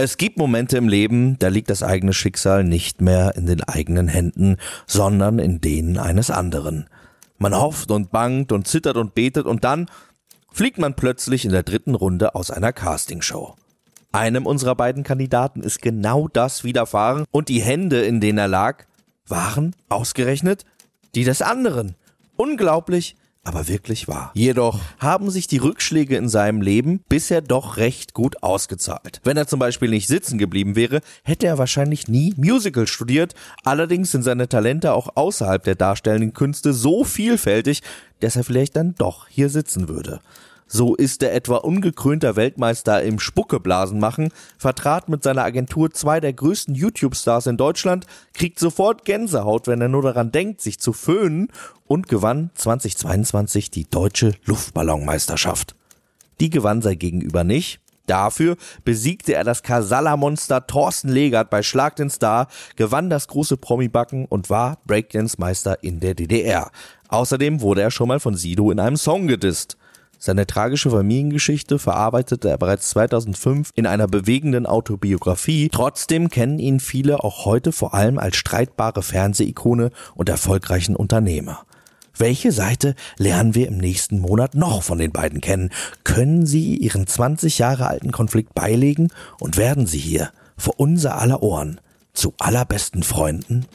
Es gibt Momente im Leben, da liegt das eigene Schicksal nicht mehr in den eigenen Händen, sondern in denen eines anderen. Man hofft und bangt und zittert und betet und dann fliegt man plötzlich in der dritten Runde aus einer Castingshow. Einem unserer beiden Kandidaten ist genau das widerfahren und die Hände, in denen er lag, waren ausgerechnet die des anderen. Unglaublich, aber wirklich wahr. Jedoch haben sich die Rückschläge in seinem Leben bisher doch recht gut ausgezahlt. Wenn er zum Beispiel nicht sitzen geblieben wäre, hätte er wahrscheinlich nie Musical studiert. Allerdings sind seine Talente auch außerhalb der darstellenden Künste so vielfältig, dass er vielleicht dann doch hier sitzen würde. So ist der etwa ungekrönter Weltmeister im Spuckeblasen machen, vertrat mit seiner Agentur zwei der größten YouTube-Stars in Deutschland, kriegt sofort Gänsehaut, wenn er nur daran denkt, sich zu föhnen und gewann 2022 die deutsche Luftballonmeisterschaft. Die gewann sein Gegenüber nicht. Dafür besiegte er das Kasala-Monster Thorsten Legert bei Schlag den Star, gewann das große Promi-Backen und war Breakdance-Meister in der DDR. Außerdem wurde er schon mal von Sido in einem Song gedisst. Seine tragische Familiengeschichte verarbeitete er bereits 2005 in einer bewegenden Autobiografie. Trotzdem kennen ihn viele auch heute vor allem als streitbare Fernsehikone und erfolgreichen Unternehmer. Welche Seite lernen wir im nächsten Monat noch von den beiden kennen? Können sie ihren 20 Jahre alten Konflikt beilegen und werden sie hier vor unser aller Ohren zu allerbesten Freunden?